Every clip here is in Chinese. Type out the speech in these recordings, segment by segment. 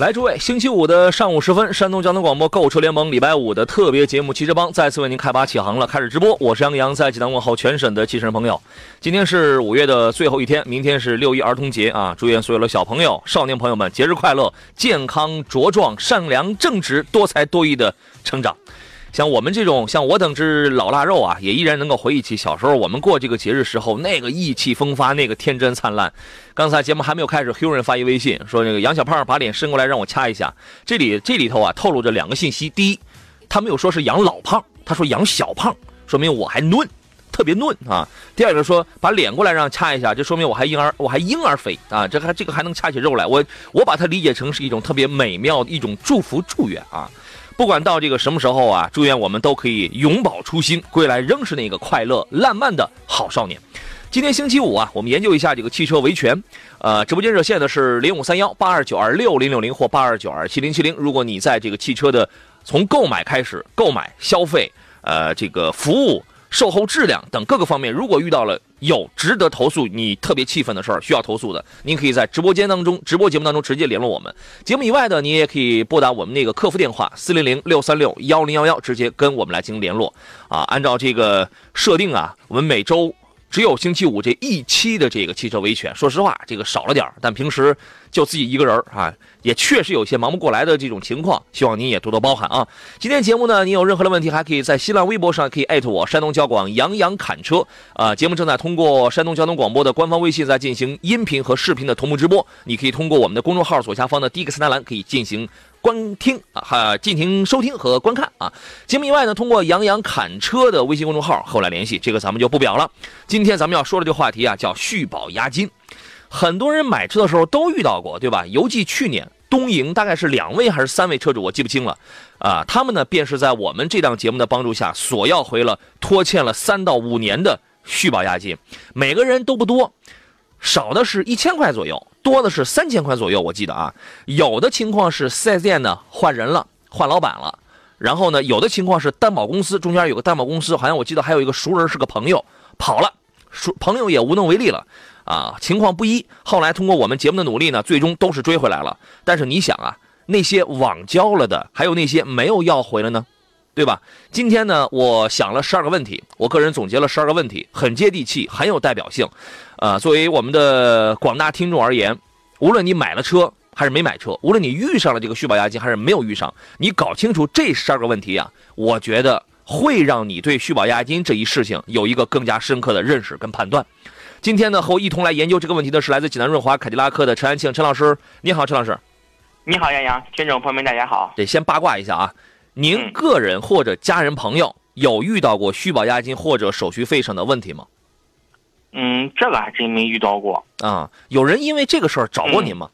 来，诸位，星期五的上午时分，山东交通广播购物车联盟礼拜五的特别节目《汽车帮》再次为您开拔起航了，开始直播。我是杨洋，在济南问候全省的汽车朋友。今天是五月的最后一天，明天是六一儿童节啊！祝愿所有的小朋友、少年朋友们节日快乐，健康茁壮，善良正直，多才多艺的成长。像我们这种，像我等之老腊肉啊，也依然能够回忆起小时候我们过这个节日时候那个意气风发，那个天真灿烂。刚才节目还没有开始，Hugh 人发一微信说：“那个杨小胖把脸伸过来让我掐一下。”这里这里头啊透露着两个信息：第一，他没有说是杨老胖，他说杨小胖，说明我还嫩，特别嫩啊。第二个说把脸过来让掐一下，这说明我还婴儿我还婴儿肥啊，这还这个还能掐起肉来。我我把它理解成是一种特别美妙的一种祝福祝愿啊。不管到这个什么时候啊，祝愿我们都可以永葆初心，归来仍是那个快乐烂漫的好少年。今天星期五啊，我们研究一下这个汽车维权。呃，直播间热线呢是零五三幺八二九二六零六零或八二九二七零七零。如果你在这个汽车的从购买开始，购买、消费，呃，这个服务。售后质量等各个方面，如果遇到了有值得投诉、你特别气愤的事儿需要投诉的，您可以在直播间当中、直播节目当中直接联络我们。节目以外的，你也可以拨打我们那个客服电话四零零六三六幺零幺幺，直接跟我们来进行联络。啊，按照这个设定啊，我们每周。只有星期五这一期的这个汽车维权，说实话，这个少了点但平时就自己一个人啊，也确实有些忙不过来的这种情况，希望您也多多包涵啊。今天节目呢，您有任何的问题，还可以在新浪微博上可以艾特我，山东交广杨洋侃车啊。节目正在通过山东交通广播的官方微信在进行音频和视频的同步直播，你可以通过我们的公众号左下方的第一个菜单栏可以进行。观听啊，哈，进行收听和观看啊。节目以外呢，通过杨洋侃车的微信公众号和我来联系，这个咱们就不表了。今天咱们要说的这个话题啊，叫续保押金。很多人买车的时候都遇到过，对吧？尤其去年东营大概是两位还是三位车主，我记不清了啊。他们呢，便是在我们这档节目的帮助下，索要回了拖欠了三到五年的续保押金，每个人都不多。少的是一千块左右，多的是三千块左右。我记得啊，有的情况是四 S 店呢换人了，换老板了，然后呢，有的情况是担保公司中间有个担保公司，好像我记得还有一个熟人是个朋友跑了，熟朋友也无能为力了啊，情况不一。后来通过我们节目的努力呢，最终都是追回来了。但是你想啊，那些网交了的，还有那些没有要回来呢？对吧？今天呢，我想了十二个问题，我个人总结了十二个问题，很接地气，很有代表性。啊，作为我们的广大听众而言，无论你买了车还是没买车，无论你遇上了这个续保押金还是没有遇上，你搞清楚这十二个问题啊，我觉得会让你对续保押金这一事情有一个更加深刻的认识跟判断。今天呢，和我一同来研究这个问题的是来自济南润华凯迪拉克的陈安庆陈老师，你好，陈老师。你好，杨洋，听众朋友们，大家好。得先八卦一下啊。您个人或者家人朋友有遇到过续保押金或者手续费上的问题吗？嗯，这个还真没遇到过啊。有人因为这个事儿找过您吗？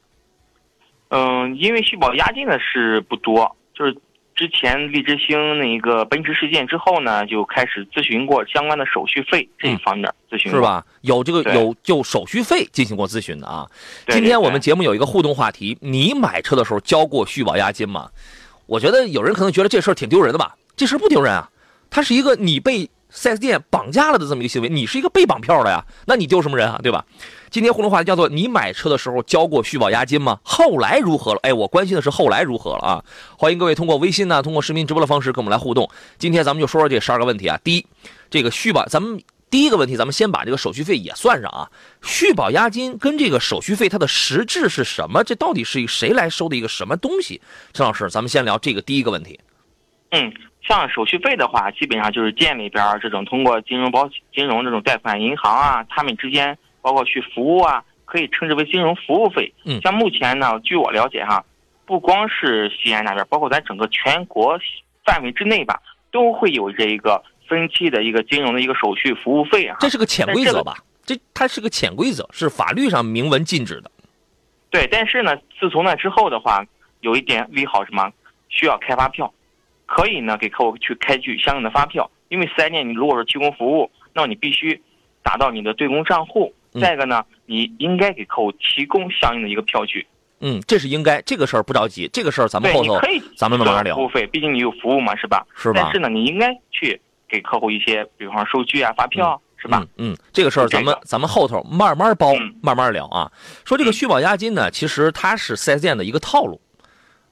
嗯，因为续保押金的事不多，就是之前荔枝星那个奔驰事件之后呢，就开始咨询过相关的手续费这一方面咨询是吧？有这个有就手续费进行过咨询的啊。今天我们节目有一个互动话题，你买车的时候交过续保押金吗？我觉得有人可能觉得这事儿挺丢人的吧？这事儿不丢人啊，它是一个你被 4S 店绑架了的这么一个行为，你是一个被绑票的呀，那你丢什么人啊？对吧？今天互动话题叫做“你买车的时候交过续保押金吗？后来如何了？”哎，我关心的是后来如何了啊！欢迎各位通过微信呢，通过视频直播的方式跟我们来互动。今天咱们就说说这十二个问题啊。第一，这个续保，咱们。第一个问题，咱们先把这个手续费也算上啊。续保押金跟这个手续费它的实质是什么？这到底是谁来收的一个什么东西？陈老师，咱们先聊这个第一个问题。嗯，像手续费的话，基本上就是店里边这种通过金融保金融这种贷款银行啊，他们之间包括去服务啊，可以称之为金融服务费。嗯，像目前呢，据我了解哈，不光是西安那边，包括咱整个全国范围之内吧，都会有这一个。分期的一个金融的一个手续服务费啊。这是个潜规则吧？这它是个潜规则，是法律上明文禁止的。对，但是呢，自从那之后的话，有一点利好什么？需要开发票，可以呢给客户去开具相应的发票。因为四 S 店你如果是提供服务，那么你必须达到你的对公账户。再一个呢，你应该给客户提供相应的一个票据。嗯，这是应该，这个事儿不着急，这个事儿咱们后头可以，咱们慢慢聊。服务费，毕竟你有服务嘛，是吧？是吧？但是呢，你应该去给客户一些，比方收据啊、发票，是吧？嗯，这个事儿咱们咱们后头慢慢包，慢慢聊啊。说这个续保押金呢，其实它是四 S 店的一个套路，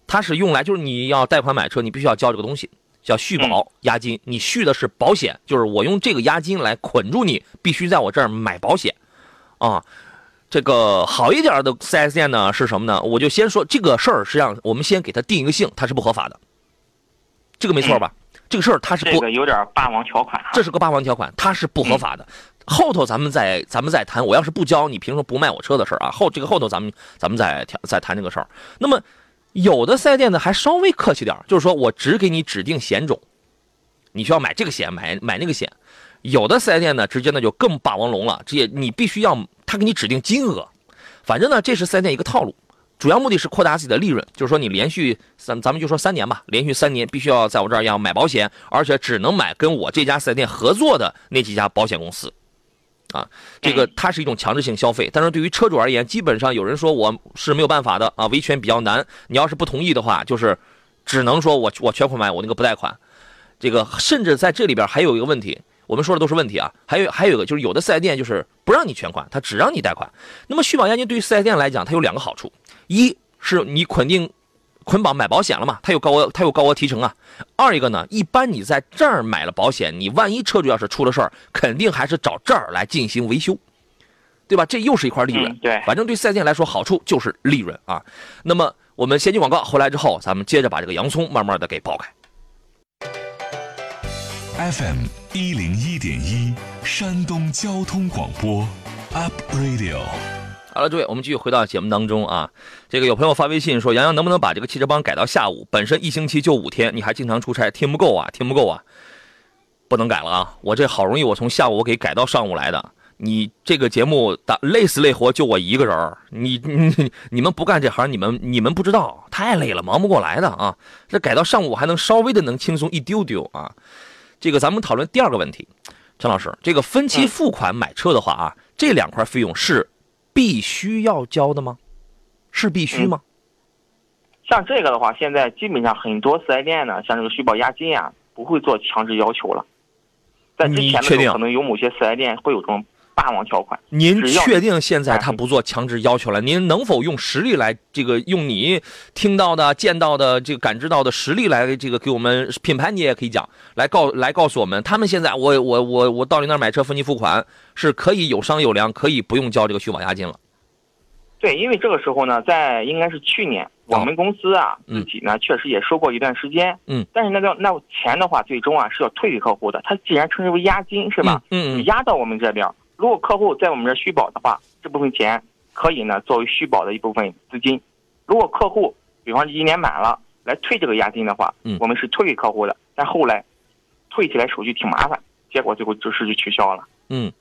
它是用来就是你要贷款买车，你必须要交这个东西，叫续保押金。你续的是保险，就是我用这个押金来捆住你，必须在我这儿买保险，啊。这个好一点的 4S 店呢是什么呢？我就先说这个事儿，实际上我们先给它定一个性，它是不合法的，这个没错吧？这个事儿它是不这个有点霸王条款，这是个霸王条款，它是不合法的。后头咱们再咱们再谈，我要是不交，你凭什么不卖我车的事儿啊？后这个后头咱们咱们再再谈这个事儿。那么有的 4S 店呢还稍微客气点就是说我只给你指定险种，你需要买这个险，买买那个险。有的 4S 店呢直接呢就更霸王龙了，直接你必须要。他给你指定金额，反正呢，这是四 S 店一个套路，主要目的是扩大自己的利润。就是说，你连续三，咱们就说三年吧，连续三年必须要在我这儿要买保险，而且只能买跟我这家四 S 店合作的那几家保险公司，啊，这个它是一种强制性消费。但是对于车主而言，基本上有人说我是没有办法的啊，维权比较难。你要是不同意的话，就是只能说我我全款买，我那个不贷款。这个甚至在这里边还有一个问题。我们说的都是问题啊，还有还有一个就是有的四 S 店就是不让你全款，他只让你贷款。那么续保押金对于四 S 店来讲，它有两个好处：一是你肯定捆绑买保险了嘛，它有高额它有高额提成啊；二一个呢，一般你在这儿买了保险，你万一车主要是出了事儿，肯定还是找这儿来进行维修，对吧？这又是一块利润。对，反正对四 S 店来说，好处就是利润啊。那么我们先进广告，回来之后，咱们接着把这个洋葱慢慢的给剥开。FM 一零一点一，山东交通广播，Up Radio。好了，诸位，我们继续回到节目当中啊。这个有朋友发微信说：“杨洋能不能把这个汽车帮改到下午？本身一星期就五天，你还经常出差，听不够啊，听不够啊，不能改了啊！我这好容易我从下午我给改到上午来的，你这个节目打累死累活就我一个人儿，你你你们不干这行，你们你们不知道，太累了，忙不过来的啊。这改到上午还能稍微的能轻松一丢丢啊。”这个咱们讨论第二个问题，陈老师，这个分期付款买车的话啊，这两块费用是必须要交的吗？是必须吗？像这个的话，现在基本上很多四 S 店呢，像这个续保押金啊，不会做强制要求了。在之前的时候，可能有某些四 S 店会有这种。霸王条款，您确定现在他不做强制要求了？您能否用实力来这个用你听到的、见到的、这个感知到的实力来这个给我们品牌？你也可以讲来告来告诉我们，他们现在我我我我到你那儿买车分期付款是可以有商有量，可以不用交这个续保押金了。对，因为这个时候呢，在应该是去年，我们公司啊自己呢确实也收过一段时间，嗯，但是那个那钱的话，最终啊是要退给客户的。他既然称之为押金是吧？嗯嗯，押到我们这边。如果客户在我们这续保的话，这部分钱可以呢作为续保的一部分资金。如果客户比方一年满了来退这个押金的话，我们是退给客户的。但后来退起来手续挺麻烦，结果最后就是就取消了。嗯，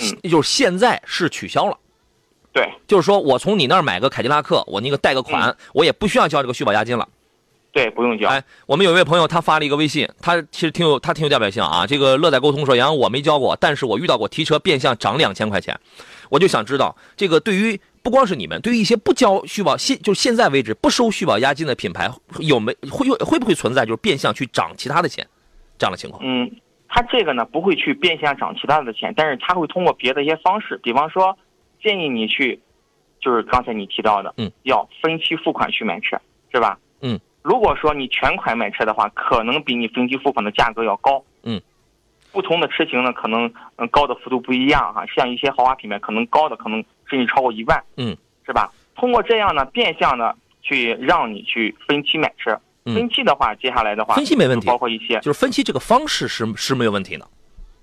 嗯，就是现在是取消了。对，就是说我从你那儿买个凯迪拉克，我那个贷个款，我也不需要交这个续保押金了。对，不用交。哎，我们有一位朋友，他发了一个微信，他其实挺有，他挺有代表性啊。这个乐在沟通说，杨我没交过，但是我遇到过提车变相涨两千块钱，我就想知道，这个对于不光是你们，对于一些不交续保现就现在为止不收续保押金的品牌，有没会会不会存在就是变相去涨其他的钱这样的情况？嗯，他这个呢不会去变相涨其他的钱，但是他会通过别的一些方式，比方说建议你去，就是刚才你提到的，嗯，要分期付款去买车，是吧？嗯。如果说你全款买车的话，可能比你分期付款的价格要高。嗯，不同的车型呢，可能嗯高的幅度不一样哈。像一些豪华品牌，可能高的可能甚至超过一万。嗯，是吧？通过这样呢，变相的去让你去分期买车。分期的话，接下来的话，分期没问题，包括一些就是分期这个方式是是没有问题的。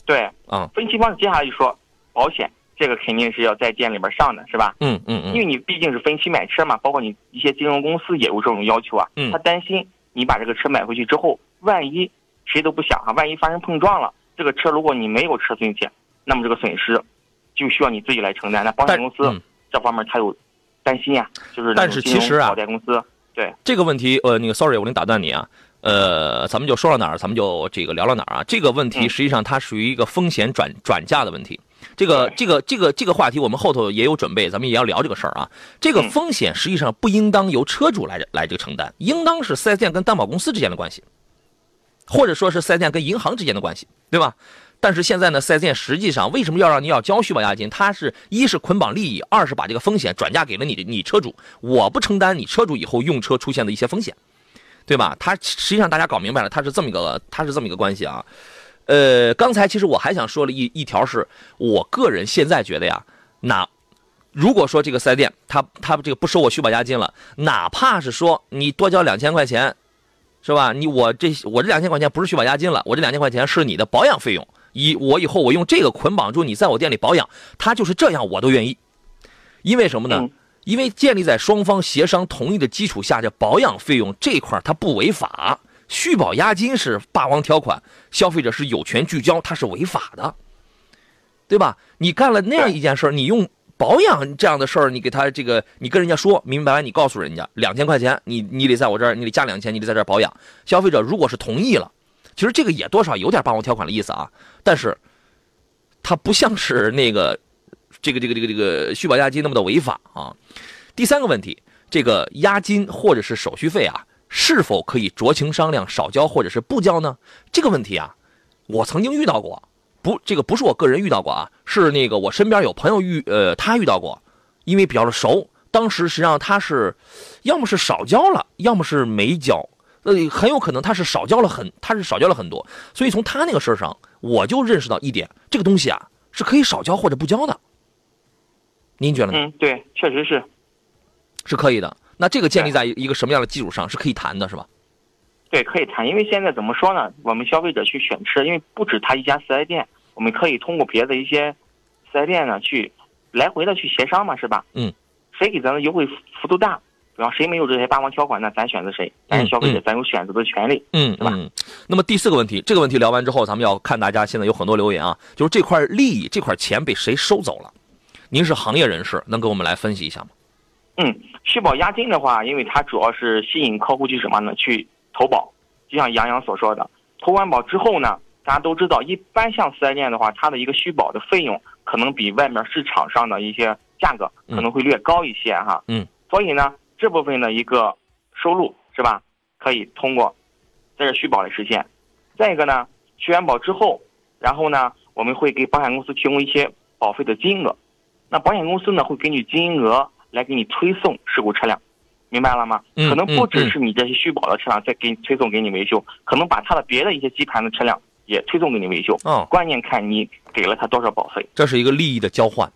对，嗯，分期方式接下来就说保险。这个肯定是要在店里边上的，是吧？嗯嗯嗯。因为你毕竟是分期买车嘛，包括你一些金融公司也有这种要求啊。嗯。他担心你把这个车买回去之后，万一谁都不想啊，万一发生碰撞了，这个车如果你没有车损险，那么这个损失就需要你自己来承担。那保险公司嗯这方面他有担心呀，就是但是其实啊保险公司对这个问题，呃，那个，sorry，我给你打断你啊，呃，咱们就说到哪儿，咱们就这个聊到哪儿啊。这个问题嗯实际上它属于一个风险转转嫁的问题。这个这个这个这个话题我们后头也有准备，咱们也要聊这个事儿啊。这个嗯风险实际上不应当由车主来来这个承担，应当是 4S 店跟担保公司之间的关系，或者说是 4S 店跟银行之间的关系，对吧？但是现在呢，4S 店实际上为什么要让你要交续保押金？它是一是捆绑利益，二是把这个风险转嫁给了你你车主，我不承担你车主以后用车出现的一些风险，对吧？它实际上大家搞明白了，它是这么一个它是这么一个关系啊。呃，刚才其实我还想说了一一条是，我个人现在觉得呀，那如果说这个四 S 店他他这个不收我续保押金了，哪怕是说你多交两千块钱，是吧？你我这我这两千块钱不是续保押金了，我这两千块钱是你的保养费用。以我以后我用这个捆绑住你在我店里保养，他就是这样我都愿意，因为什么呢？嗯因为建立在双方协商同意的基础下，这保养费用这块儿它不违法，续保押金是霸王条款，消费者是有权拒交，它是违法的，对吧？你干了那样一件事儿，你用保养这样的事儿，你给他这个，你跟人家说明白白，你告诉人家两千块钱，你你得在我这儿，你得加两千，你得在这儿保养。消费者如果是同意了，其实这个也多少有点霸王条款的意思啊，但是它不像是那个这个这个这个这个续保押金那么的违法啊。第三个问题，这个押金或者是手续费啊，是否可以酌情商量少交或者是不交呢？这个问题啊，我曾经遇到过，不，这个不是我个人遇到过啊，是那个我身边有朋友遇，呃，他遇到过，因为比较的熟，当时实际上他是，要么是少交了，要么是没交，呃，很有可能他是少交了很，他是少交了很多，所以从他那个事儿上，我就认识到一点，这个东西啊是可以少交或者不交的。您觉得呢？嗯，对，确实是。是可以的。那这个建立在一个什么样的基础上是可以谈的，是吧？对，可以谈，因为现在怎么说呢？我们消费者去选车，因为不止他一家四 S 店，我们可以通过别的一些四 S 店呢去来回的去协商嘛，是吧？嗯。谁给咱的优惠幅度大，比方谁没有这些霸王条款，那咱选择谁？咱是消费者，咱有选择的权利。嗯对吧嗯。那么第四个问题，这个问题聊完之后，咱们要看大家现在有很多留言啊，就是这块利益、这块钱被谁收走了？您是行业人士，能给我们来分析一下吗？嗯，续保押金的话，因为它主要是吸引客户去什么呢？去投保。就像杨洋所说的，投完保之后呢，大家都知道，一般像四 S 店的话，它的一个续保的费用可能比外面市场上的一些价格可能会略高一些哈。嗯。所以呢，这部分的一个收入是吧，可以通过在这续保来实现。再一个呢，续完保之后，然后呢，我们会给保险公司提供一些保费的金额。那保险公司呢，会根据金额来给你推送事故车辆，明白了吗？嗯可能不嗯嗯只是你这些续保的车辆再给你推送给你维修，可能把他的别的一些基盘的车辆也推送给你维修。哦，关键看你给了他多少保费。这是一个利益的交换。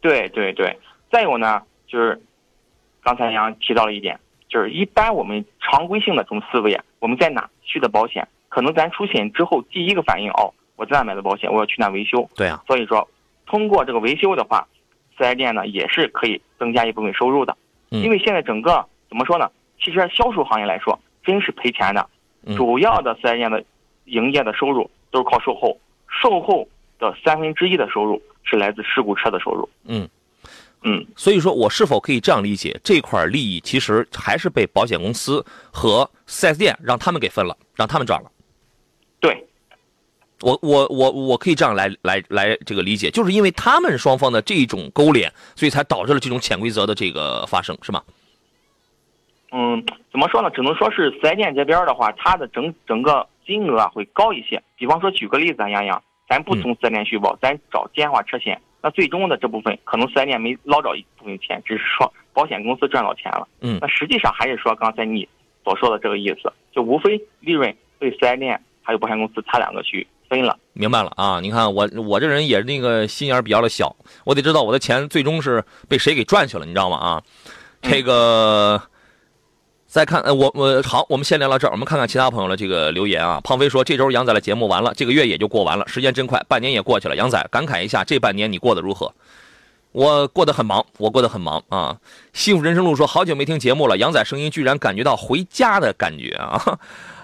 对对对，再有呢，就是刚才杨提到了一点，就是一般我们常规性的这种思维啊，我们在哪续的保险，可能咱出险之后第一个反应哦，我在哪买的保险，我要去哪维修。对啊，所以说，通过这个维修的话，四 S 店呢也是可以增加一部分收入的。因为现在整个怎么说呢？汽车销售行业来说，真是赔钱的。主要的四 S 店的营业的收入都是靠售后，售后的三分之一的收入是来自事故车的收入。嗯嗯，所以说我是否可以这样理解，这块利益其实还是被保险公司和 4S 店让他们给分了，让他们赚了。对，我我我我可以这样来来来这个理解，就是因为他们双方的这种勾连，所以才导致了这种潜规则的这个发生，是吗？嗯，怎么说呢？只能说是四 S 店这边的话，它的整整个金额啊会高一些。比方说，举个例子啊，杨洋，咱不从四 S 店续保，咱找电话车险，那最终的这部分可能四 S 店没捞着一部分钱，只是说保险公司赚到钱了。嗯那实际上还是说刚才你所说的这个意思，就无非利润被四 S 店还有保险公司他两个去分了。明白了啊！你看我我这人也是那个心眼儿比较的小，我得知道我的钱最终是被谁给赚去了，你知道吗？啊，这个再看呃我我好，我们先聊到这儿，我们看看其他朋友的这个留言啊。胖飞说这周杨仔的节目完了，这个月也就过完了，时间真快，半年也过去了。杨仔感慨一下，这半年你过得如何？我过得很忙，我过得很忙啊。幸福人生路说好久没听节目了，杨仔声音居然感觉到回家的感觉啊。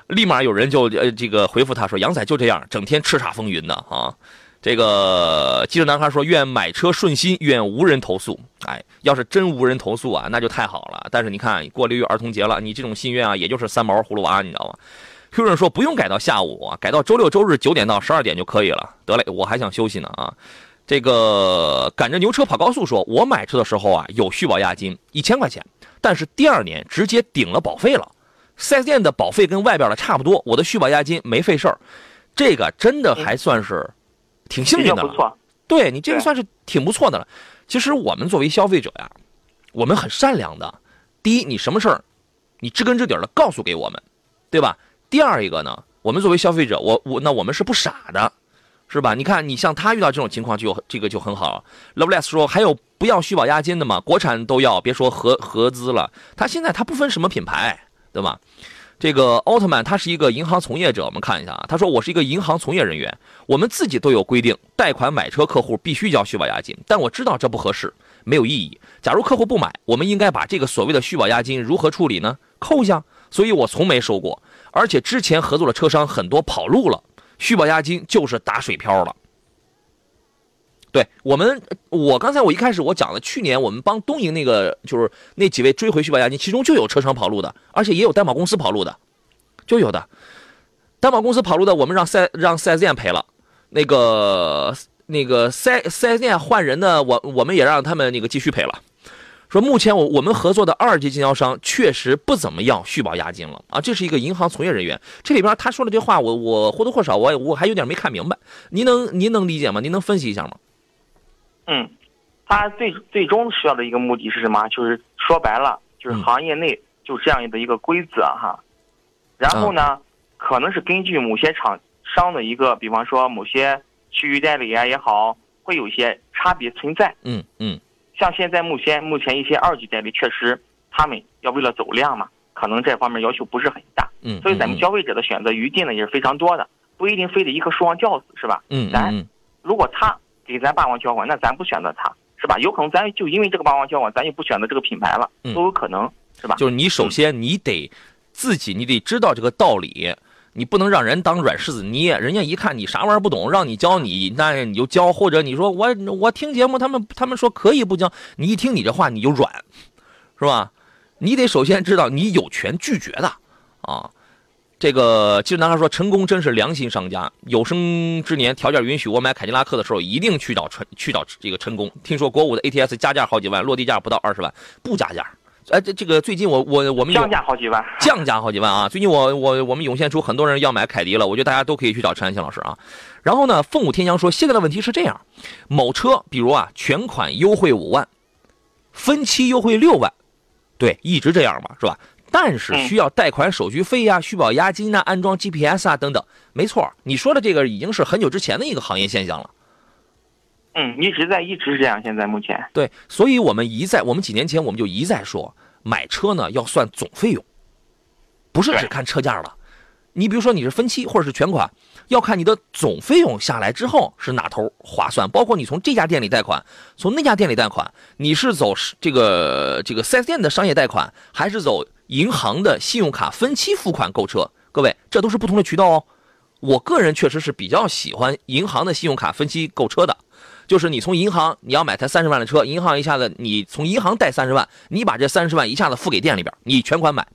立马有人就呃这个回复他说：“杨仔就这样，整天叱咤风云的啊。”这个记者男孩说：“愿买车顺心，愿无人投诉。”哎，要是真无人投诉啊，那就太好了。但是你看，过六一儿童节了，你这种心愿啊，也就是三毛葫芦娃，你知道吗？Q 人说不用改到下午啊，改到周六周日九点到十二点就可以了。得嘞，我还想休息呢啊。这个赶着牛车跑高速说，我买车的时候啊，有续保押金一千块钱，但是第二年直接顶了保费了。4S 店的保费跟外边的差不多，我的续保押金没费事儿，这个真的还算是。挺幸运的，不错。对你这个算是挺不错的了。其实我们作为消费者呀，我们很善良的。第一，你什么事儿，你知根知底的告诉给我们，对吧？第二一个呢，我们作为消费者，我我那我们是不傻的，是吧？你看，你像他遇到这种情况就这个就很好。Loveless 说还有不要续保押金的吗？国产都要，别说合合资了。他现在他不分什么品牌，对吧？这个奥特曼他是一个银行从业者，我们看一下啊。他说：“我是一个银行从业人员，我们自己都有规定，贷款买车客户必须交续保押金。但我知道这不合适，没有意义。假如客户不买，我们应该把这个所谓的续保押金如何处理呢？扣下。所以我从没收过，而且之前合作的车商很多跑路了，续保押金就是打水漂了。”对我们，我刚才我一开始我讲了，去年我们帮东营那个就是那几位追回续保押金，其中就有车商跑路的，而且也有担保公司跑路的，就有的担保公司跑路的，我们让四让四 S 店赔了，那个那个四四 S 店换人的，我我们也让他们那个继续赔了。说目前我我们合作的二级经销商确实不怎么样续保押金了啊，这是一个银行从业人员，这里边他说的这话，我我或多或少我我还有点没看明白，您能您能理解吗？您能分析一下吗？嗯，他最最终需要的一个目的是什么？就是说白了，就是行业内就这样的一个规则哈。然后呢，可能是根据某些厂商的一个，比方说某些区域代理啊也好，会有一些差别存在。嗯嗯。像现在目前目前一些二级代理，确实他们要为了走量嘛，可能这方面要求不是很大。嗯。所以咱们消费者的选择余地呢也是非常多的，不一定非得一棵树上吊死，是吧？嗯嗯。咱如果他。给咱霸王交管，那咱不选择它，是吧？有可能咱就因为这个霸王交管，咱就不选择这个品牌了，都有可能，是吧？就是你首先你得自己，你得知道这个道理，你不能让人当软柿子捏。人家一看你啥玩意儿不懂，让你教你，那你就教；或者你说我我听节目，他们他们说可以不教，你一听你这话你就软，是吧？你得首先知道你有权拒绝的啊。这个其实男孩说，成功真是良心商家。有生之年条件允许，我买凯迪拉克的时候一定去找陈去找这个成功。听说国五的 ATS 加价好几万，落地价不到二十万，不加价。哎，这这个最近我我我们降价好几万，降价好几万啊！最近我我我们涌现出很多人要买凯迪了，我觉得大家都可以去找陈安庆老师啊。然后呢，凤舞天翔说，现在的问题是这样：某车比如啊，全款优惠五万，分期优惠六万，对，一直这样嘛，是吧？但是需要贷款手续费呀、续保押金呐、安装 GPS 啊等等。没错，你说的这个已经是很久之前的一个行业现象了。嗯，一直在，一直是这样。现在目前对，所以我们一再，我们几年前我们就一再说，买车呢要算总费用，不是只看车价了。你比如说你是分期或者是全款，要看你的总费用下来之后是哪头划算。包括你从这家店里贷款，从那家店里贷款，你是走这个这个四 S 店的商业贷款，还是走？银行的信用卡分期付款购车，各位，这都是不同的渠道哦。我个人确实是比较喜欢银行的信用卡分期购车的，就是你从银行你要买台三十万的车，银行一下子你从银行贷三十万，你把这三十万一下子付给店里边，你全款买，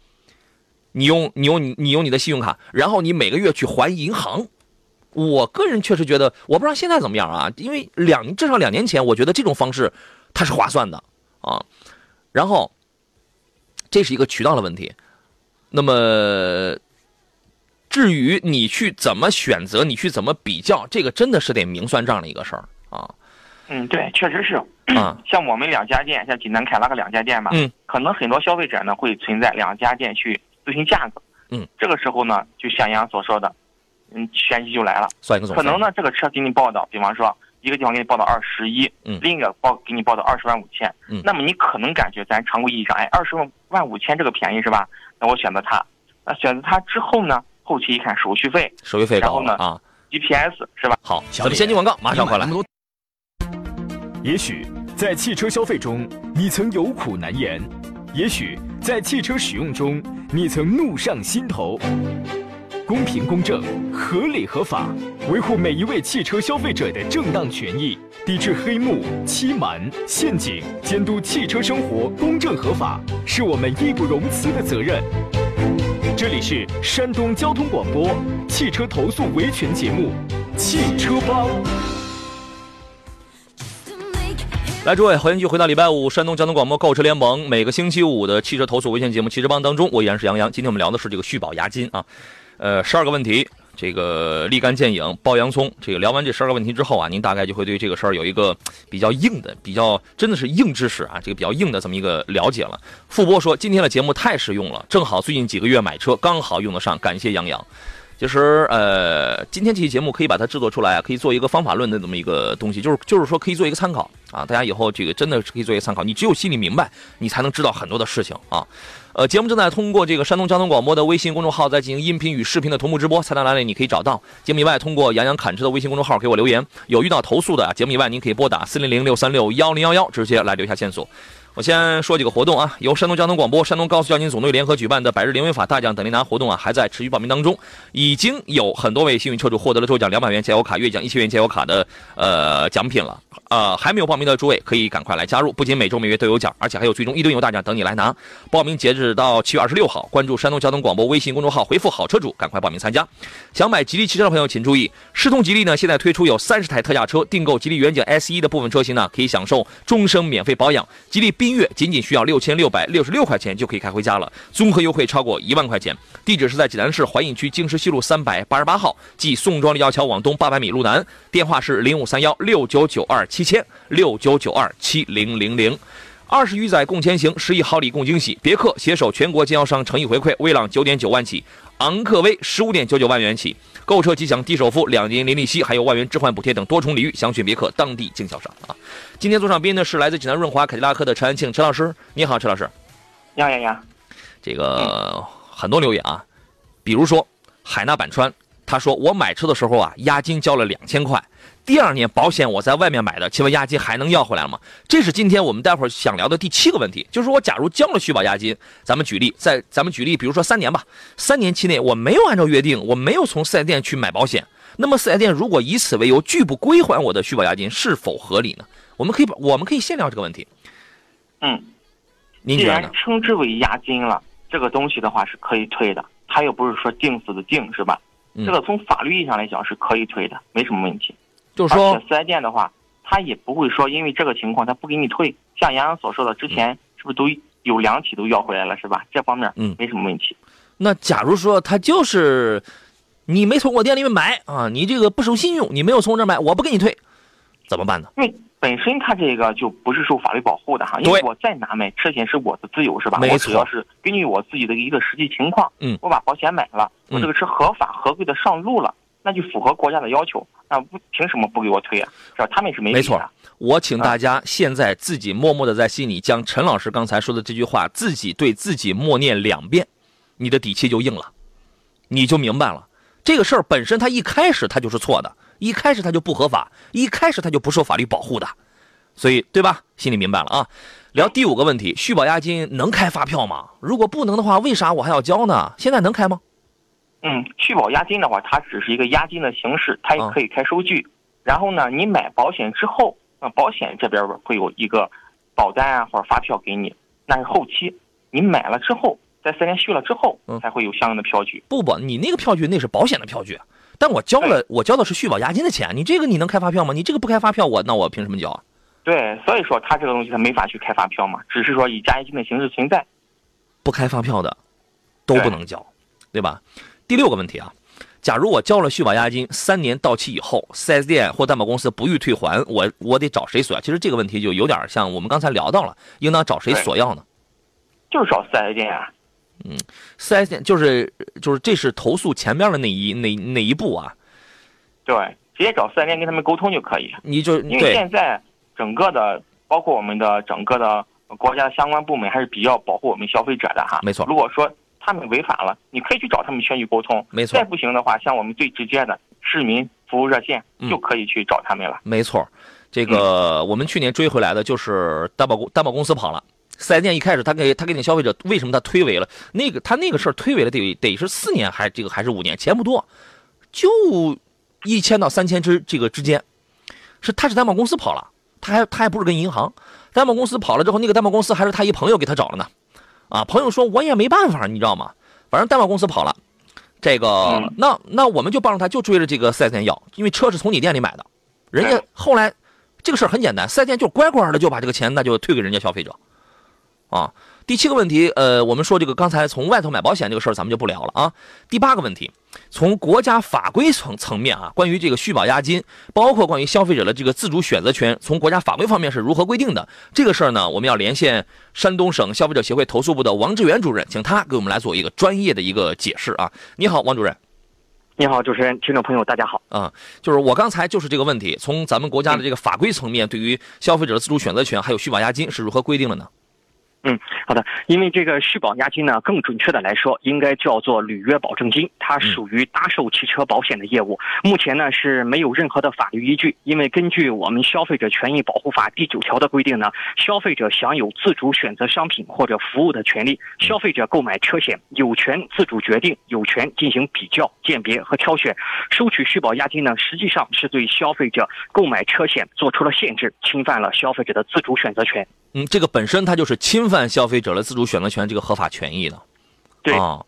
你用你用你你用你的信用卡，然后你每个月去还银行。我个人确实觉得，我不知道现在怎么样啊，因为两至少两年前，我觉得这种方式它是划算的啊，然后。这是一个渠道的问题，那么至于你去怎么选择，你去怎么比较，这个真的是得明算账的一个事儿啊。嗯，对，确实是啊。像我们两家店，像济南凯拉克两家店嘛，嗯，可能很多消费者呢会存在两家店去咨询价格，嗯，这个时候呢，就像杨所说的，嗯，玄机就来了，算一个总可能呢，这个车给你报的，比方说。一个地方给你报到二十一，嗯，另一个报给你报到二十万五千，嗯，那么你可能感觉咱常规意义上，哎，二十万五千这个便宜是吧？那我选择它，那选择它之后呢，后期一看手续费，手续费高呢啊，GPS 是吧？好，咱们先进广告，马上回来。也许在汽车消费中，你曾有苦难言；也许在汽车使用中，你曾怒上心头。公平公正、合理合法，维护每一位汽车消费者的正当权益，抵制黑幕、欺瞒、陷阱，监督汽车生活公正合法，是我们义不容辞的责任。这里是山东交通广播汽车投诉维权节目《汽车帮》。来，诸位，欢迎继续回到礼拜五山东交通广播购车联盟每个星期五的汽车投诉维权节目《汽车帮》当中，我依然是杨洋。今天我们聊的是这个续保押金啊，呃，十二个问题，这个立竿见影，剥洋葱。这个聊完这十二个问题之后啊，您大概就会对这个事儿有一个比较硬的、比较真的是硬知识啊，这个比较硬的这么一个了解了。傅波说，今天的节目太实用了，正好最近几个月买车刚好用得上，感谢杨洋。其实，呃，今天这期节目可以把它制作出来啊，可以做一个方法论的这么一个东西，就是就是说可以做一个参考啊，大家以后这个真的是可以做一个参考。你只有心里明白，你才能知道很多的事情啊。呃，节目正在通过这个山东交通广播的微信公众号在进行音频与视频的同步直播，菜单栏里你可以找到。节目以外，通过杨洋侃车的微信公众号给我留言，有遇到投诉的，节目以外您可以拨打四零零六三六幺零幺幺直接来留下线索。我先说几个活动啊，由山东交通广播、山东高速交警总队联合举办的百日零违法大奖等您拿活动啊，还在持续报名当中。已经有很多位幸运车主获得了周奖两百元加油卡、月奖一千元加油卡的呃奖品了。呃，还没有报名的诸位可以赶快来加入，不仅每周每月都有奖，而且还有最终一吨油大奖等你来拿。报名截止到七月二十六号，关注山东交通广播微信公众号，回复“好车主”，赶快报名参加。想买吉利汽车的朋友请注意，世通吉利呢现在推出有三十台特价车，订购吉利远景 S 一的部分车型呢可以享受终生免费保养。吉利缤越仅仅需要六千六百六十六块钱就可以开回家了，综合优惠超过一万块钱。地址是在济南市淮阴区经石西路三百八十八号，即宋庄立交桥往东八百米路南。电话是零五三幺六九九二七千六九九二七零零零。二十余载共前行，十亿好礼共惊喜。别克携手全国经销商诚意回馈，威朗九点九万起，昂科威十五点九九万元起。购车即享低首付、两年零利息，还有万元置换补贴等多重礼遇，详询别克当地经销商啊。今天坐上宾的是来自济南润华凯迪拉克的陈安庆陈老师，你好，陈老师。呀呀呀！这个很多留言啊，比如说海纳百川，他说我买车的时候啊，押金交了两千块，第二年保险我在外面买的，请问押金还能要回来吗？这是今天我们待会儿想聊的第七个问题，就是我假如交了续保押金，咱们举例，在咱们举例，比如说三年吧，三年期内我没有按照约定，我没有从四 S 店去买保险，那么四 S 店如果以此为由拒不归还我的续保押金，是否合理呢？我们可以把我们可以先聊这个问题，嗯，既然您觉得呢？称之为押金了，这个东西的话是可以退的，它又不是说定死的定，是吧？嗯这个从法律意义上来讲是可以退的，没什么问题。就是说而且四 S 店的话，他也不会说因为这个情况他不给你退。像杨洋所说的，之前是不是都有两起都要回来了，是吧？这方面嗯没什么问题。那假如说他就是你没从我店里面买啊，你这个不守信用，你没有从我这儿买，我不给你退，怎么办呢？因为本身他这个就不是受法律保护的哈，因为我在哪买车险是我的自由是吧？我只要是根据我自己的一个实际情况，嗯我把保险买了，嗯我这个车合法合规的上路了，那就符合国家的要求，那不凭什么不给我退啊？是吧？他们是没没错的。我请大家现在自己默默的在心里将陈老师刚才说的这句话自己对自己默念两遍，你的底气就硬了，你就明白了。这个事儿本身它一开始它就是错的，一开始它就不合法，一开始它就不受法律保护的，所以对吧？心里明白了啊。聊第五个问题，续保押金能开发票吗？如果不能的话，为啥我还要交呢？现在能开吗？嗯，续保押金的话，它只是一个押金的形式，它也啊可以开收据。然后呢，你买保险之后，那保险这边会有一个保单啊或者发票给你，那是后期。你买了之后，在四年续了之后嗯，才会有相应的票据。不不，你那个票据那是保险的票据，但我交了我交的是续保押金的钱，你这个你能开发票吗？你这个不开发票，我那我凭什么交啊？对，所以说他这个东西他没法去开发票嘛，只是说以押金的形式存在。不开发票的都不能交，对吧？第六个问题啊，假如我交了续保押金，三年到期以后，4S 店或担保公司不予退还，我我得找谁索要？其实这个问题就有点像我们刚才聊到了，应当找谁索要呢就是找 4S 店啊。？4S 店就是就是这是投诉前边的那一那那一步啊，对，直接找 4S 店跟他们沟通就可以。你就因为现在整个的，包括我们的整个的国家的相关部门还是比较保护我们消费者的哈。没错如果说他们违反了，你可以去找他们全局沟通。没错。再不行的话，像我们最直接的市民服务热线嗯。就可以去找他们了。没错，这个我们去年追回来的就是担保公担保公司跑了，四 S 店一开始他给他给你消费者为什么他推诿了？那个他那个事儿推诿了得得是四年还这个还是五年，钱不多，就一千到三千之这个之间，是他是担保公司跑了，他还他还不是跟银行。担保公司跑了之后，那个担保公司还是他一朋友给他找了呢，啊，朋友说我也没办法，你知道吗？反正担保公司跑了，这个、嗯那那我们就帮着他，就追着这个四 S 店要，因为车是从你店里买的，人家哎后来这个事儿很简单，四 S 店就乖乖的就把这个钱那就退给人家消费者，啊。第七个问题，呃，我们说这个刚才从外头买保险这个事儿，咱们就不聊了啊。第八个问题，从国家法规层层面啊，关于这个续保押金，包括关于消费者的这个自主选择权，从国家法规方面是如何规定的？这个事儿呢，我们要连线山东省消费者协会投诉部的王志远主任，请他给我们来做一个专业的一个解释啊。你好，王主任。你好，主持人，听众朋友，大家好。啊、就是我刚才就是这个问题，从咱们国家的这个法规层面，对于消费者的自主选择权还有续保押金是如何规定的呢？好的，因为这个续保押金呢，更准确的来说，应该叫做履约保证金，它属于搭售汽车保险的业务。目前呢是没有任何的法律依据，因为根据我们《消费者权益保护法》第九条的规定呢，消费者享有自主选择商品或者服务的权利。消费者购买车险有权自主决定，有权进行比较、鉴别和挑选。收取续保押金呢，实际上是对消费者购买车险做出了限制，侵犯了消费者的自主选择权。嗯，这个本身它就是侵犯消费者的自主选择权这个合法权益的。对啊，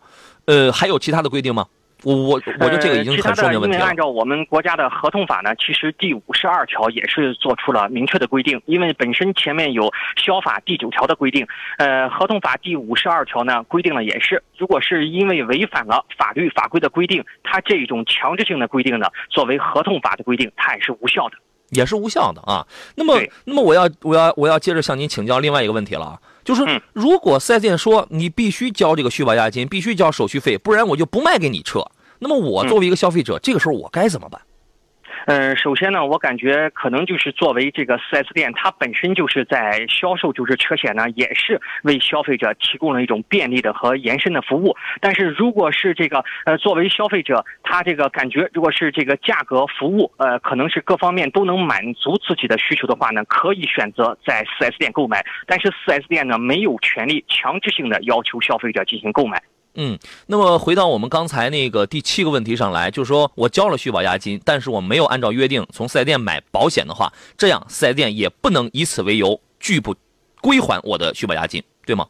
呃，还有其他的规定吗？我我我觉得这个已经很说明问题了因为按。照我们国家的合同法呢，其实第五十二条也是做出了明确的规定，因为本身前面有消法第九条的规定，呃，合同法第五十二条呢规定了也是，如果是因为违反了法律法规的规定，它这种强制性的规定呢，作为合同法的规定，它也是无效的。也是无效的啊。那么，那么我要我要我要接着向您请教另外一个问题了啊，就是嗯。如果四 S 店说你必须交这个续保押金，必须交手续费，不然我就不卖给你车，那么我嗯。作为一个消费者，这个时候我该怎么办？嗯，首先呢，我感觉可能就是作为这个 4S 店，它本身就是在销售就是车险呢，也是为消费者提供了一种便利的和延伸的服务。但是如果是这个呃，作为消费者，他这个感觉如果是这个价格、服务，呃，可能是各方面都能满足自己的需求的话呢，可以选择在 4S 店购买。但是 4S 店呢，没有权利强制性的要求消费者进行购买。嗯，那么回到我们刚才那个第七个问题上来，就是说我交了续保押金，但是我没有按照约定从四 S 店买保险的话，这样四 S 店也不能以此为由拒不归还我的续保押金，对吗？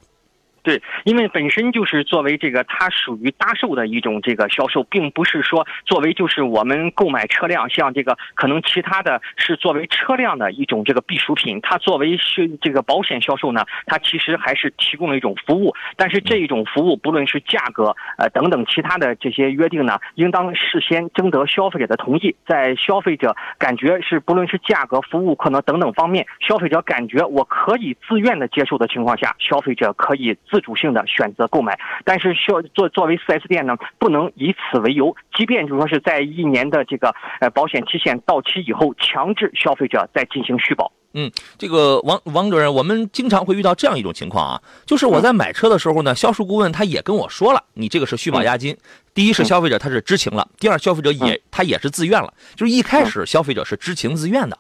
对，因为本身就是作为这个，它属于搭售的一种这个销售，并不是说作为就是我们购买车辆，像这个可能其他的是作为车辆的一种这个避暑品，它作为是这个保险销售呢，它其实还是提供了一种服务，但是这一种服务不论是价格呃等等其他的这些约定呢，应当事先征得消费者的同意，在消费者感觉是不论是价格、服务可能等等方面，消费者感觉我可以自愿的接受的情况下，消费者可以自主性的选择购买。但是需要作作为 4S 店呢，不能以此为由，即便就说是在一年的这个呃保险期限到期以后，强制消费者再进行续保。嗯这个王王主任，我们经常会遇到这样一种情况啊，就是我在买车的时候呢，销售顾问他也跟我说了，你这个是续保押金。第一是消费者他是知情了，第二消费者也他也是自愿了，就是一开始消费者是知情自愿的。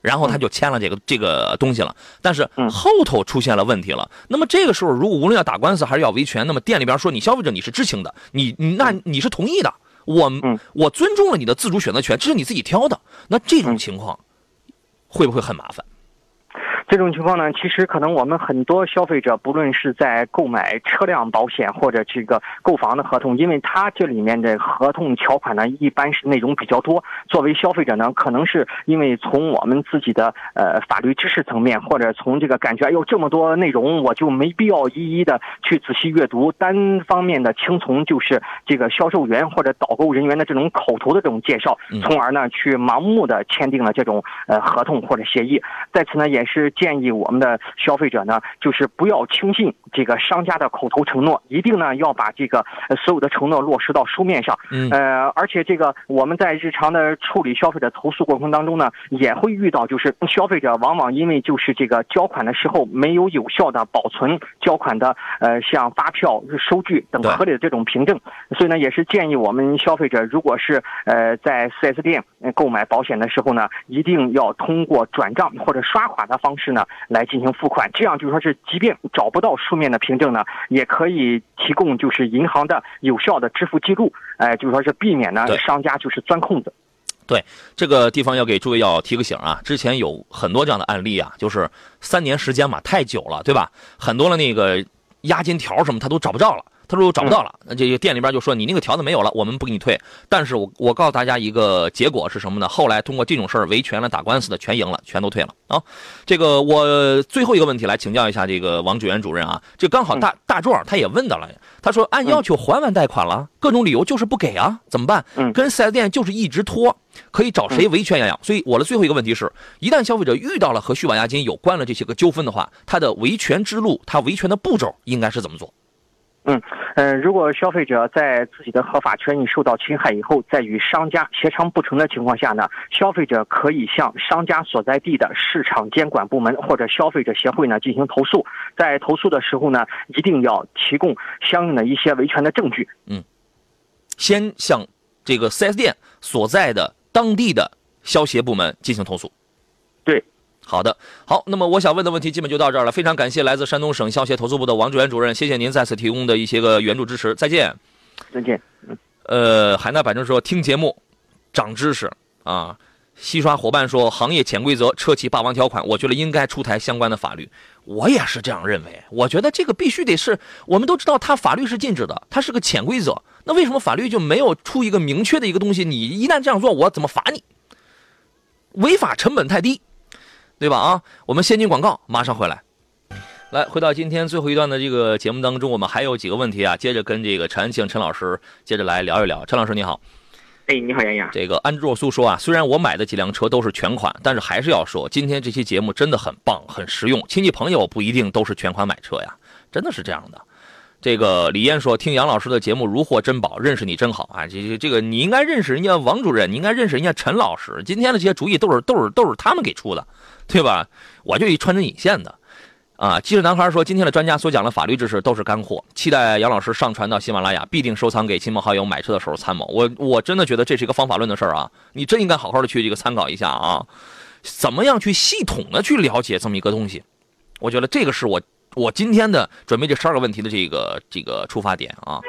然后他就签了这个这个东西了，但是嗯后头出现了问题了。那么这个时候，如果无论要打官司还是要维权，那么店里边说你消费者你是知情的，你你那你是同意的，我嗯我尊重了你的自主选择权，这是你自己挑的。那这种嗯情况会不会很麻烦？这种情况呢，其实可能我们很多消费者，不论是在购买车辆保险或者这个购房的合同，因为它这里面的合同条款呢，一般是内容比较多。作为消费者呢，可能是因为从我们自己的呃法律知识层面，或者从这个感觉，哎呦这么多内容，我就没必要一一的去仔细阅读，单方面的听从就是这个销售员或者导购人员的这种口头的这种介绍嗯，从而呢去盲目的签订了这种呃合同或者协议。在此呢，也是建议我们的消费者呢，就是不要轻信这个商家的口头承诺，一定呢要把这个呃所有的承诺落实到书面上。嗯呃，而且这个我们在日常的处理消费者投诉过程当中呢，也会遇到，就是消费者往往因为就是这个交款的时候没有有效的保存交款的呃像发票、收据等合理的这种凭证，所以呢，也是建议我们消费者，如果是呃在 4S 店呃购买保险的时候呢，一定要通过转账或者刷卡的方式。式呢来进行付款，这样就说是即便找不到书面的凭证呢，也可以提供就是银行的有效的支付记录，哎，就说是避免呢商家就是钻空子。对这个地方要给诸位要提个醒啊，之前有很多这样的案例啊，就是三年时间嘛，太久了，对吧？很多的那个押金条什么他都找不着了。他说找不到了，那这个店里边就说你那个条子没有了，我们不给你退。但是我我告诉大家一个结果是什么呢？后来通过这种事儿维权了、打官司的全赢了，全都退了啊。这个我最后一个问题来请教一下这个王志源主任啊，这刚好大大壮他也问到了，他说按要求还完贷款了，各种理由就是不给啊，怎么办？嗯跟四 S 店就是一直拖，可以找谁维权呀呀？所以我的最后一个问题是，一旦消费者遇到了和续保押金有关的这些个纠纷的话，他的维权之路，他维权的步骤应该是怎么做？嗯，呃，如果消费者在自己的合法权益受到侵害以后，在与商家协商不成的情况下呢，消费者可以向商家所在地的市场监管部门或者消费者协会呢进行投诉。在投诉的时候呢，一定要提供相应的一些维权的证据。嗯先向这个 4S 店所在的当地的消协部门进行投诉。对，好的，好，那么我想问的问题基本就到这儿了。非常感谢来自山东省消协投诉部的王志源主任，谢谢您再次提供的一些个援助支持。再见。再见。呃，海纳百川说听节目长知识啊。西刷伙伴说行业潜规则、车企霸王条款，我觉得应该出台相关的法律。我也是这样认为，我觉得这个必须得是，我们都知道它法律是禁止的，它是个潜规则。那为什么法律就没有出一个明确的一个东西？你一旦这样做，我怎么罚你？违法成本太低，对吧？啊，我们先进广告，马上回来。来，回到今天最后一段的这个节目当中，我们还有几个问题啊，接着跟这个陈安庆陈老师接着来聊一聊。陈老师你好，哎，你好，杨洋。这个安之若素说啊，虽然我买的几辆车都是全款，但是还是要说，今天这期节目真的很棒，很实用。亲戚朋友不一定都是全款买车呀，真的是这样的。这个李燕说，听杨老师的节目如获珍宝，认识你真好啊！这这这个你应该认识人家王主任，你应该认识人家陈老师。今天的这些主意都是都是都是他们给出的，对吧？我就一穿针引线的。啊，记者男孩说，今天的专家所讲的法律知识都是干货，期待杨老师上传到喜马拉雅，必定收藏给亲朋好友买车的时候参谋。我我真的觉得这是一个方法论的事儿啊，你真应该好好的去这个参考一下啊，怎么样去系统的去了解这么一个东西？我觉得这个是我我今天的准备这十二个问题的这个这个出发点啊。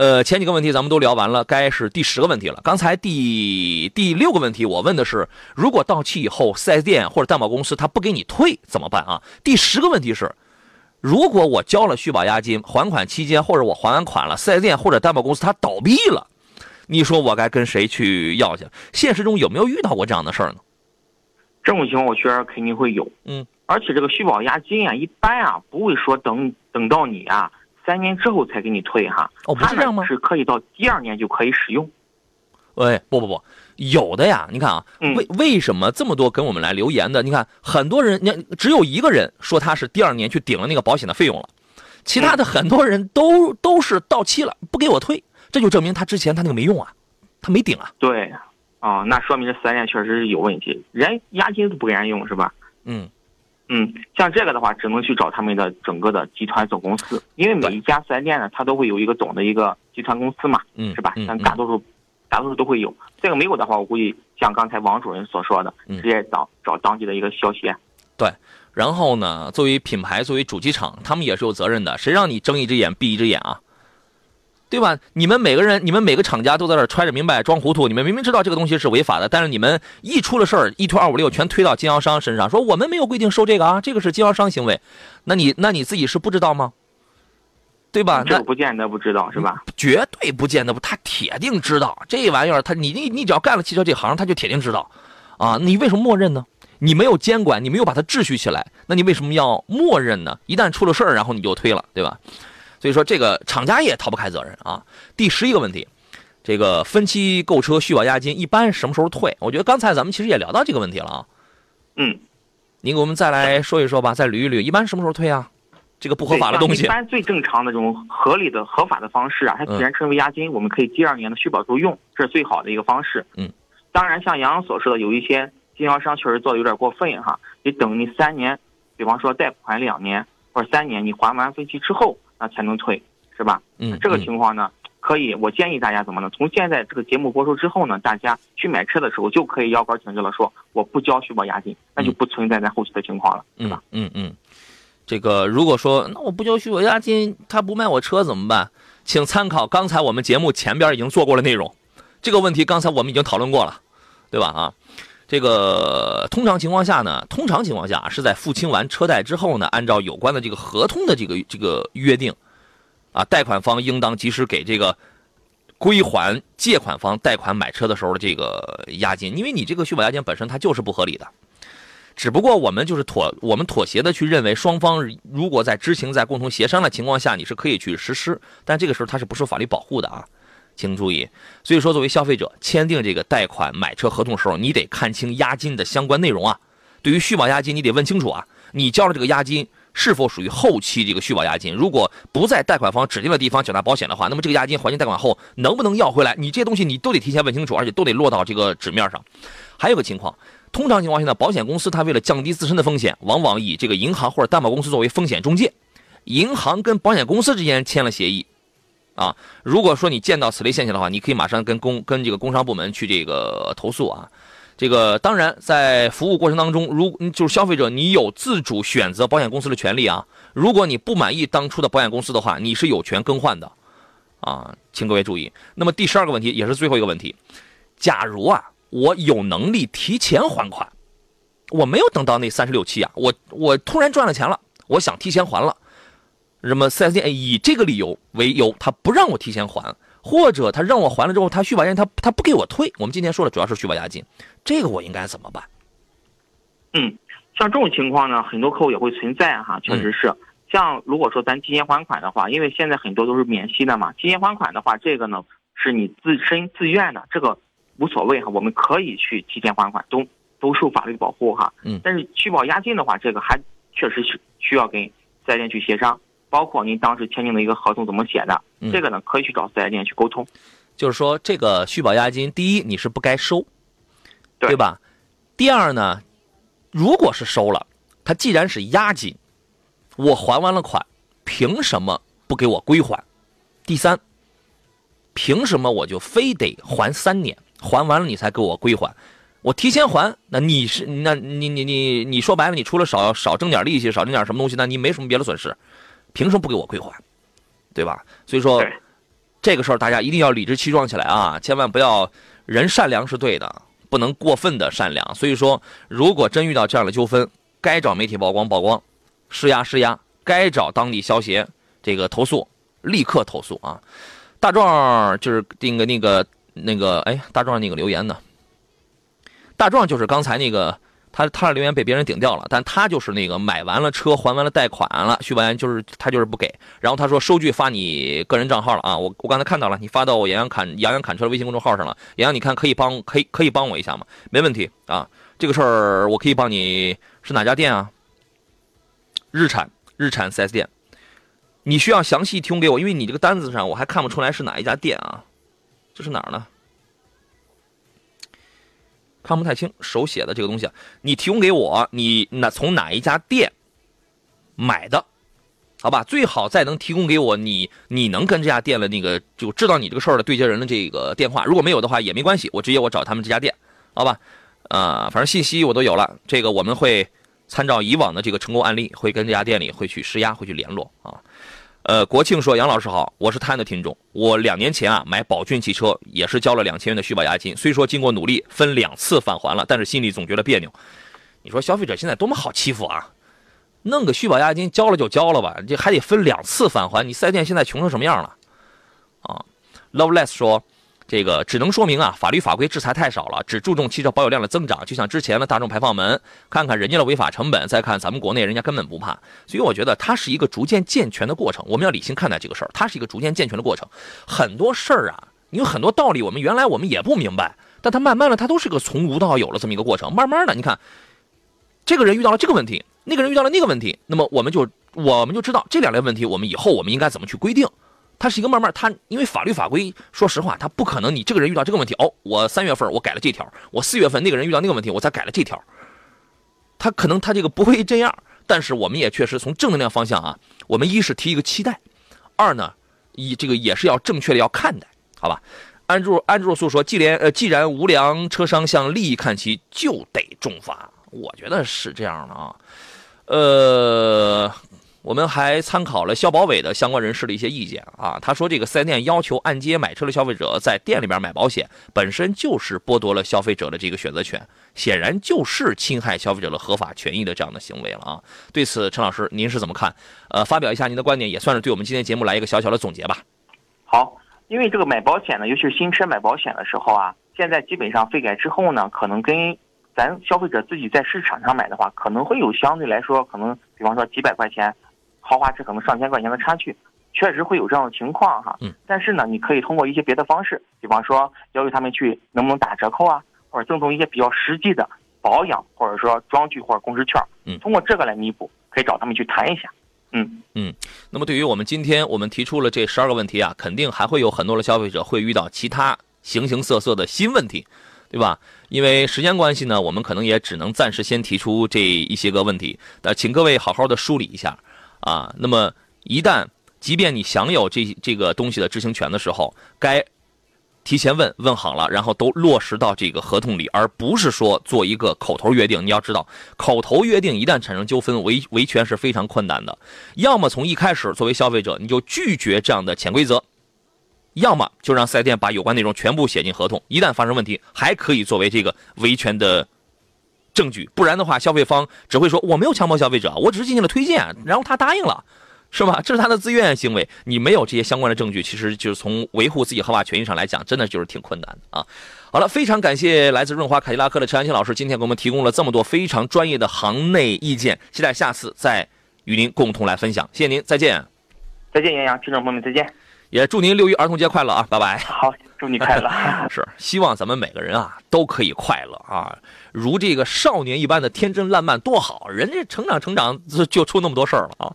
呃，前几个问题咱们都聊完了，该是第十个问题了。刚才第第六个问题我问的是，如果到期以后四 S 店或者担保公司他不给你退怎么办啊？第十个问题是，如果我交了续保押金，还款期间或者我还完款了四 S 店或者担保公司它倒闭了，你说我该跟谁去要去？现实中有没有遇到过这样的事儿呢？这种情况我觉得肯定会有，嗯，而且这个续保押金啊，一般啊不会说等等到你啊三年之后才给你退哈，哦不是这样吗是可以到第二年就可以使用。喂，不不不，有的呀。你看啊，嗯为为什么这么多跟我们来留言的？你看很多人，你只有一个人说他是第二年去顶了那个保险的费用了，其他的很多人都都是到期了不给我退，这就证明他之前他那个没用啊，他没顶啊。对，啊，那说明这四 S 店确实是有问题，人押金都不给人用是吧？嗯，嗯，像这个的话，只能去找他们的整个的集团总公司，因为每一家四 S 店呢，它都会有一个总的一个集团公司嘛，嗯是吧？像大多数，大多数都会有。这个没有的话，我估计像刚才王主任所说的，嗯直接找找当地的一个消协。对然后呢，作为品牌，作为主机厂，他们也是有责任的。谁让你睁一只眼闭一只眼啊？对吧？你们每个人，你们每个厂家都在这儿揣着明白装糊涂。你们明明知道这个东西是违法的，但是你们一出了事儿，一推二五六全推到经销商身上，说我们没有规定收这个啊，这个是经销商行为。那你那你自己是不知道吗？对吧？那这不见得不知道是吧？绝对不见得不，他铁定知道这玩意儿。他你你你只要干了汽车这行，他就铁定知道，啊，你为什么默认呢？你没有监管，你没有把它秩序起来，那你为什么要默认呢？一旦出了事儿，然后你就推了，对吧？所以说这个厂家也逃不开责任啊。第十一个问题，这个分期购车续保押金一般什么时候退？我觉得刚才咱们其实也聊到这个问题了啊。嗯，您给我们再来说一说吧，再捋一捋，一般什么时候退啊？这个不合法的东西一，般最正常的这种合理的、合法的方式啊，它嗯既然称为押金，我们可以第二年的续保时候用，这是最好的一个方式。嗯，当然像杨洋所说的，有一些经销商确实做的有点过分哈，你等你三年，比方说贷款两年或者三年，你还完分期之后，那才能退，是吧？嗯，这个嗯情况呢，可可以，我建议大家怎么呢？从现在这个节目播出之后呢，大家去买车的时候就可以腰杆挺直了，说我不交续保押金，那就不存在在后期的情况了，对嗯吧？嗯嗯，这个如果说那我不交续保押金，他不卖我车怎么办？请参考刚才我们节目前边已经做过的内容，这个问题刚才我们已经讨论过了，对吧？啊，这个通常情况下呢，通常情况下是在付清完车贷之后呢，按照有关的这个合同的这个这个约定，啊，贷款方应当及时给这个归还借款方贷款买车的时候的这个押金，因为你这个续保押金本身它就是不合理的。只不过我们就是妥，我们妥协的去认为，双方如果在知情、在共同协商的情况下，你是可以去实施，但这个时候它是不受法律保护的啊，请注意。所以说，作为消费者签订这个贷款买车合同的时候，你得看清押金的相关内容啊。对于续保押金，你得问清楚啊，你交了这个押金是否属于后期这个续保押金？如果不在贷款方指定的地方缴纳保险的话，那么这个押金还清贷款后能不能要回来？你这些东西你都得提前问清楚，而且都得落到这个纸面上。还有个情况。通常情况下呢，保险公司它为了降低自身的风险，往往以这个银行或者担保公司作为风险中介。银行跟保险公司之间签了协议，啊，如果说你见到此类现象的话，你可以马上跟工跟这个工商部门去这个投诉啊。这个当然在服务过程当中，如就是消费者你有自主选择保险公司的权利啊。如果你不满意当初的保险公司的话，你是有权更换的，啊，请各位注意。那么第十二个问题也是最后一个问题，假如啊。我有能力提前还款，我没有等到那三十六期啊，我我突然赚了钱了，我想提前还了，那么四 S 店以这个理由为由，他不让我提前还，或者他让我还了之后，他续保押金他他不给我退。我们今天说的主要是续保押金，这个我应该怎么办？嗯，像这种情况呢，很多客户也会存在哈，确实是。像如果说咱提前还款的话，因为现在很多都是免息的嘛，提前还款的话，这个呢是你自身自愿的，这个。无所谓哈，我们可以去提前还款，都都受法律保护哈。嗯。但是续保押金的话，这个还确实是需要跟四 S 店去协商，包括您当时签订的一个合同怎么写的，嗯、这个呢可以去找四 S 店去沟通。就是说，这个续保押金，第一你是不该收，对吧？第二呢，如果是收了，它既然是押金，我还完了款，凭什么不给我归还？第三，凭什么我就非得还三年？还完了你才给我归还，我提前还，那你是那你你你你说白了，你除了少少挣点利息，少挣点什么东西，那你没什么别的损失，凭什么不给我归还？对吧？所以说，这个事儿大家一定要理直气壮起来啊！千万不要人善良是对的，不能过分的善良。所以说，如果真遇到这样的纠纷，该找媒体曝光曝光，施压施压，该找当地消协这个投诉，立刻投诉啊！大壮就是那个那个。那个哎，大壮那个留言呢？大壮就是刚才那个，他他的留言被别人顶掉了，但他就是那个买完了车还完了贷款了，续保押金就是他就是不给，然后他说收据发你个人账号了啊，我我刚才看到了，你发到我杨洋侃杨洋侃车的微信公众号上了，杨洋你看可以帮可以可以帮我一下吗？没问题啊，这个事儿我可以帮你，是哪家店啊？日产日产 4S 店，你需要详细提供给我，因为你这个单子上我还看不出来是哪一家店啊。这是哪儿呢？看不太清手写的这个东西，你提供给我，你那从哪一家店买的？好吧，最好再能提供给我你你能跟这家店的那个就知道你这个事儿的对接人的这个电话。如果没有的话也没关系，我直接我找他们这家店，好吧？啊，反正信息我都有了，这个我们会参照以往的这个成功案例，会跟这家店里会去施压，会去联络啊。呃，国庆说：“杨老师好，我是泰安的听众。我两年前啊买宝骏汽车，也是交了两千元的续保押金。虽说经过努力分两次返还了，但是心里总觉得别扭。你说消费者现在多么好欺负啊？弄个续保押金交了就交了吧，这还得分两次返还。你四 S 店现在穷成什么样了？啊，Loveless 说。”这个只能说明啊，法律法规制裁太少了，只注重汽车保有量的增长。就像之前的大众排放门，看看人家的违法成本，再看咱们国内，人家根本不怕。所以我觉得它是一个逐渐健全的过程。我们要理性看待这个事儿，它是一个逐渐健全的过程。很多事儿啊，有很多道理，我们原来我们也不明白，但它慢慢的，它都是个从无到有了这么一个过程。慢慢的，你看，这个人遇到了这个问题，那个人遇到了那个问题，那么我们就我们就知道这两类问题，我们以后我们应该怎么去规定。它是一个慢慢，它因为法律法规，说实话，它不可能。你这个人遇到这个问题，哦，我三月份我改了这条，我四月份那个人遇到那个问题，我才改了这条。他可能他这个不会这样，但是我们也确实从正能量方向啊，我们一是提一个期待，二呢，以这个也是要正确的要看待，好吧？安住安住素说，既然呃既然无良车商向利益看齐，就得重罚。我觉得是这样的啊，呃。我们还参考了消保委的相关人士的一些意见啊，他说这个四 S 店要求按揭买车的消费者在店里边买保险，本身就是剥夺了消费者的这个选择权，显然就是侵害消费者的合法权益的这样的行为了啊。对此，陈老师您是怎么看？呃，发表一下您的观点，也算是对我们今天节目来一个小小的总结吧。好，因为这个买保险呢，尤其是新车买保险的时候啊，现在基本上费改之后呢，可能跟咱消费者自己在市场上买的话，可能会有相对来说可能，比方说几百块钱。豪华车可能上千块钱的差距，确实会有这样的情况哈。嗯。但是呢，你可以通过一些别的方式，比方说要求他们去能不能打折扣啊，或者赠送一些比较实际的保养，或者说装具或者工时券。嗯。通过这个来弥补，可以找他们去谈一下。嗯嗯。那么对于我们今天我们提出了这十二个问题啊，肯定还会有很多的消费者会遇到其他形形色色的新问题，对吧？因为时间关系呢，我们可能也只能暂时先提出这一些个问题。那请各位好好的梳理一下。啊，那么一旦即便你享有这这个东西的知情权的时候，该提前问问好了，然后都落实到这个合同里，而不是说做一个口头约定。你要知道，口头约定一旦产生纠纷，维维权是非常困难的。要么从一开始作为消费者你就拒绝这样的潜规则，要么就让四 S 店把有关内容全部写进合同。一旦发生问题，还可以作为这个维权的。证据，不然的话，消费方只会说我没有强迫消费者，我只是进行了推荐，然后他答应了，是吧？这是他的自愿行为，你没有这些相关的证据，其实就是从维护自己合法权益上来讲，真的就是挺困难的啊。好了，非常感谢来自润华凯迪拉克的陈安庆老师，今天给我们提供了这么多非常专业的行内意见，期待下次再与您共同来分享。谢谢您，再见。再见，杨洋，听众朋友们再见。也祝您六一儿童节快乐啊！拜拜。好，祝你快乐。是，希望咱们每个人啊都可以快乐啊，如这个少年一般的天真烂漫多好，人家成长成长就就出那么多事儿了啊。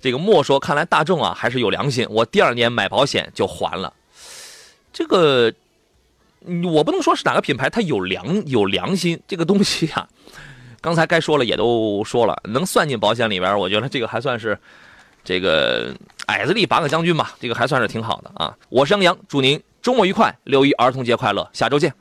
这个莫说，看来大众啊还是有良心，我第二年买保险就还了。这个我不能说是哪个品牌，它有良有良心这个东西啊。刚才该说了也都说了，能算进保险里边，我觉得这个还算是。这个矮子里拔个将军吧，这个还算是挺好的啊！我是杨洋，祝您周末愉快，六一儿童节快乐，下周见。